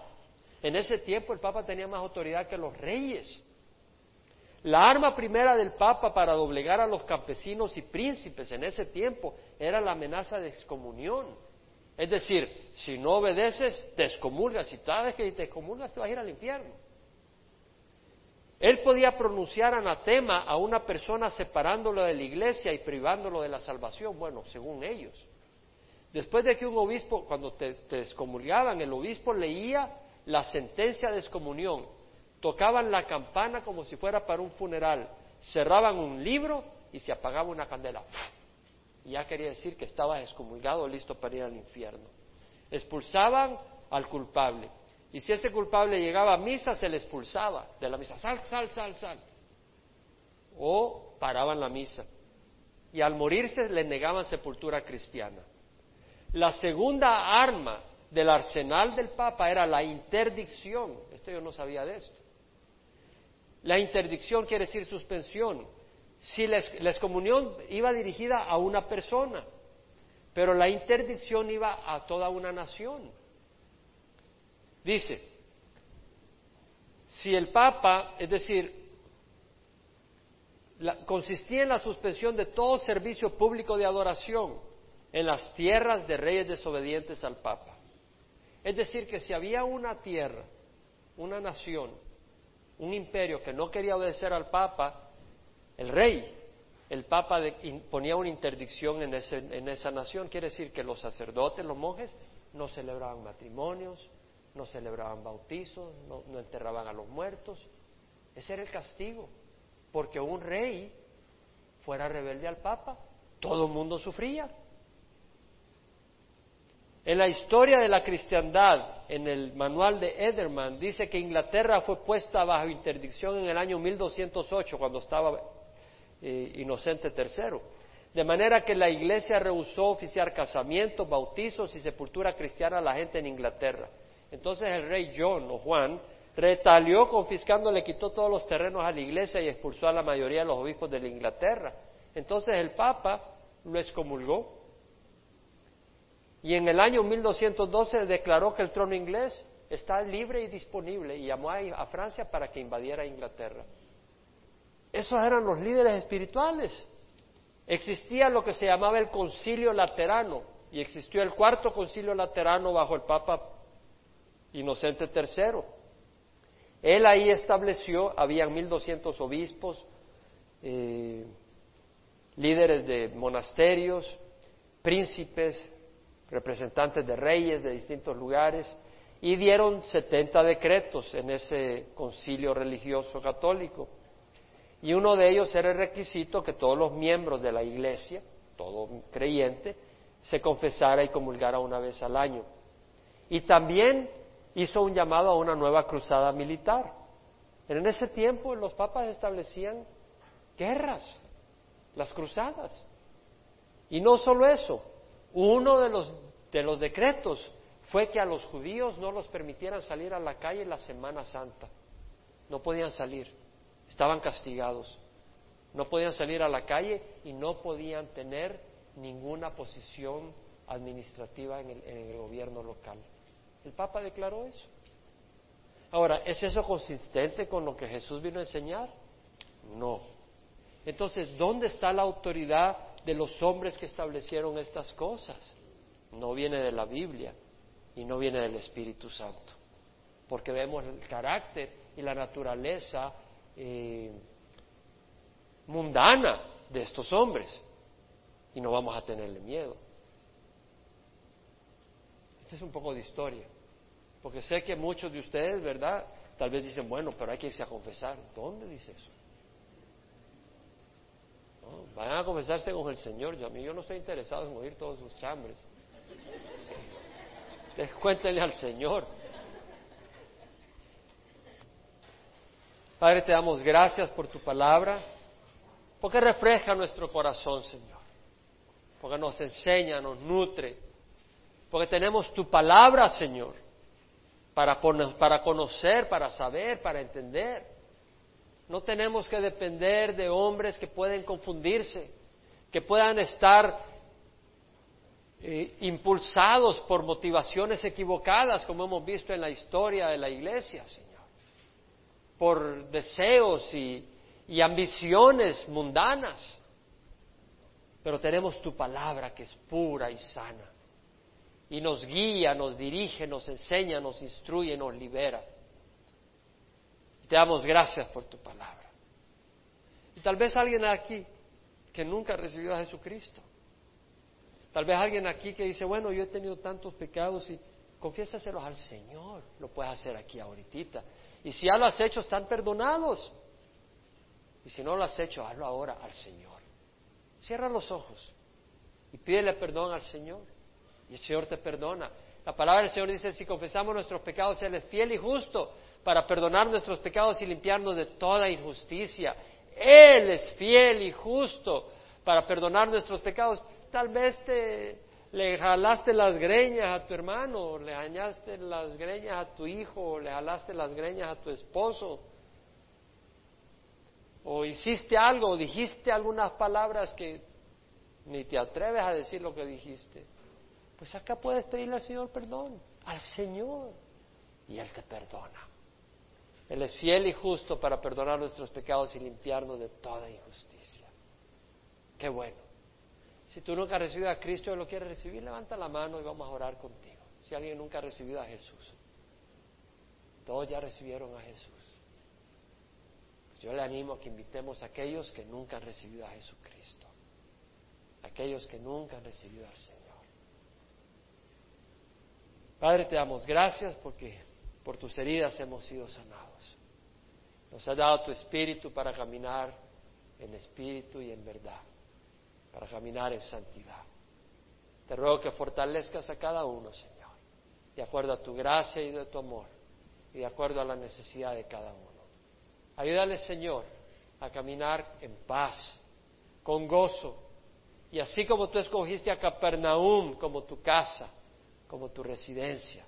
En ese tiempo el Papa tenía más autoridad que los reyes. La arma primera del Papa para doblegar a los campesinos y príncipes en ese tiempo era la amenaza de excomunión. Es decir, si no obedeces, te excomulgas. Si sabes que te excomulgas, te vas a ir al infierno. Él podía pronunciar anatema a una persona separándolo de la iglesia y privándolo de la salvación, bueno, según ellos. Después de que un obispo, cuando te excomulgaban, el obispo leía la sentencia de excomunión tocaban la campana como si fuera para un funeral, cerraban un libro y se apagaba una candela. Y ya quería decir que estaba excomulgado, listo para ir al infierno. Expulsaban al culpable. Y si ese culpable llegaba a misa, se le expulsaba de la misa. Sal, sal, sal, sal. O paraban la misa. Y al morirse le negaban sepultura cristiana. La segunda arma del arsenal del Papa era la interdicción. Esto yo no sabía de esto. La interdicción quiere decir suspensión. Si la, excomunión iba dirigida a una persona, pero la interdicción iba a toda una nación. Dice, si el Papa, es decir, consistía en la suspensión de todo servicio público de adoración en las tierras de reyes desobedientes al Papa. Es decir, que si había una tierra, una nación, un imperio que no quería obedecer al Papa, el rey, el Papa ponía una interdicción en, esa nación. Quiere decir que los sacerdotes, los monjes, no celebraban matrimonios, no celebraban bautizos, no, no enterraban a los muertos. Ese era el castigo. Porque un rey fuera rebelde al Papa, todo el mundo sufría. En la historia de la cristiandad, en el manual de Ederman, dice que Inglaterra fue puesta bajo interdicción en el año 1208, cuando estaba eh, Inocente III. De manera que la Iglesia rehusó oficiar casamientos, bautizos y sepultura cristiana a la gente en Inglaterra. Entonces el rey John o Juan retalió confiscando, le quitó todos los terrenos a la Iglesia y expulsó a la mayoría de los obispos de la Inglaterra. Entonces el Papa lo excomulgó y en el año 1212 declaró que el trono inglés está libre y disponible y llamó a Francia para que invadiera Inglaterra. Esos eran los líderes espirituales. Existía lo que se llamaba el concilio laterano y existió el cuarto concilio laterano bajo el Papa Inocente III. Él ahí estableció, habían 1200 obispos, eh, líderes de monasterios, príncipes, representantes de reyes de distintos lugares, y dieron 70 decretos en ese concilio religioso católico. Y uno de ellos era el requisito que todos los miembros de la iglesia, todo creyente, se confesara y comulgara una vez al año. Y también hizo un llamado a una nueva cruzada militar. En ese tiempo los papas establecían guerras, las cruzadas. Y no solo eso, uno de los, de los decretos fue que a los judíos no los permitieran salir a la calle la Semana Santa. No podían salir, estaban castigados. No podían salir a la calle y no podían tener ninguna posición administrativa en el, en el gobierno local. El Papa declaró eso. Ahora, ¿es eso consistente con lo que Jesús vino a enseñar? No. Entonces, ¿dónde está la autoridad de los hombres que establecieron estas cosas. No viene de la Biblia y no viene del Espíritu Santo, porque vemos el carácter y la naturaleza eh, mundana de estos hombres y no vamos a tenerle miedo. Este es un poco de historia, porque sé que muchos de ustedes, ¿verdad? Tal vez dicen, bueno, pero hay que irse a confesar. ¿Dónde dice eso? Vayan a confesarse con el Señor. Yo, a mí yo no estoy interesado en oír todos sus chambres. cuéntenle al Señor. Padre, te damos gracias por tu palabra, porque refleja nuestro corazón, Señor, porque nos enseña, nos nutre, porque tenemos tu palabra, Señor, para, para conocer, para saber, para entender. No tenemos que depender de hombres que pueden confundirse, que puedan estar eh, impulsados por motivaciones equivocadas, como hemos visto en la historia de la iglesia, Señor, por deseos y, y ambiciones mundanas. Pero tenemos tu palabra que es pura y sana y nos guía, nos dirige, nos enseña, nos instruye, nos libera. Te damos gracias por tu palabra. Y tal vez alguien aquí que nunca recibió a Jesucristo. Tal vez alguien aquí que dice, bueno, yo he tenido tantos pecados y confiésaselos al Señor. Lo puedes hacer aquí ahorita. Y si ya lo has hecho, están perdonados. Y si no lo has hecho, hazlo ahora al Señor. Cierra los ojos y pídele perdón al Señor. Y el Señor te perdona. La palabra del Señor dice, si confesamos nuestros pecados, Él es fiel y justo para perdonar nuestros pecados y limpiarnos de toda injusticia. Él es fiel y justo para perdonar nuestros pecados. Tal vez te le jalaste las greñas a tu hermano, le jalaste las greñas a tu hijo, le jalaste las greñas a tu esposo, o hiciste algo, o dijiste algunas palabras que ni te atreves a decir lo que dijiste. Pues acá puedes pedirle al Señor perdón, al Señor, y Él te perdona. Él es fiel y justo para perdonar nuestros pecados y limpiarnos de toda injusticia. Qué bueno. Si tú nunca has recibido a Cristo y lo quieres recibir, levanta la mano y vamos a orar contigo. Si alguien nunca ha recibido a Jesús, todos ya recibieron a Jesús. Pues yo le animo a que invitemos a aquellos que nunca han recibido a Jesucristo, aquellos que nunca han recibido al Señor. Padre, te damos gracias porque por tus heridas hemos sido sanados. Nos has dado tu espíritu para caminar en espíritu y en verdad para caminar en santidad. Te ruego que fortalezcas a cada uno, Señor, de acuerdo a tu gracia y de tu amor, y de acuerdo a la necesidad de cada uno. Ayúdale, Señor, a caminar en paz, con gozo, y así como tú escogiste a Capernaum como tu casa, como tu residencia,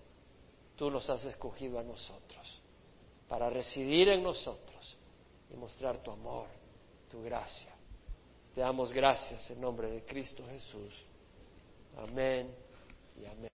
tú nos has escogido a nosotros, para residir en nosotros y mostrar tu amor, tu gracia te damos gracias en nombre de Cristo Jesús. Amén y amén.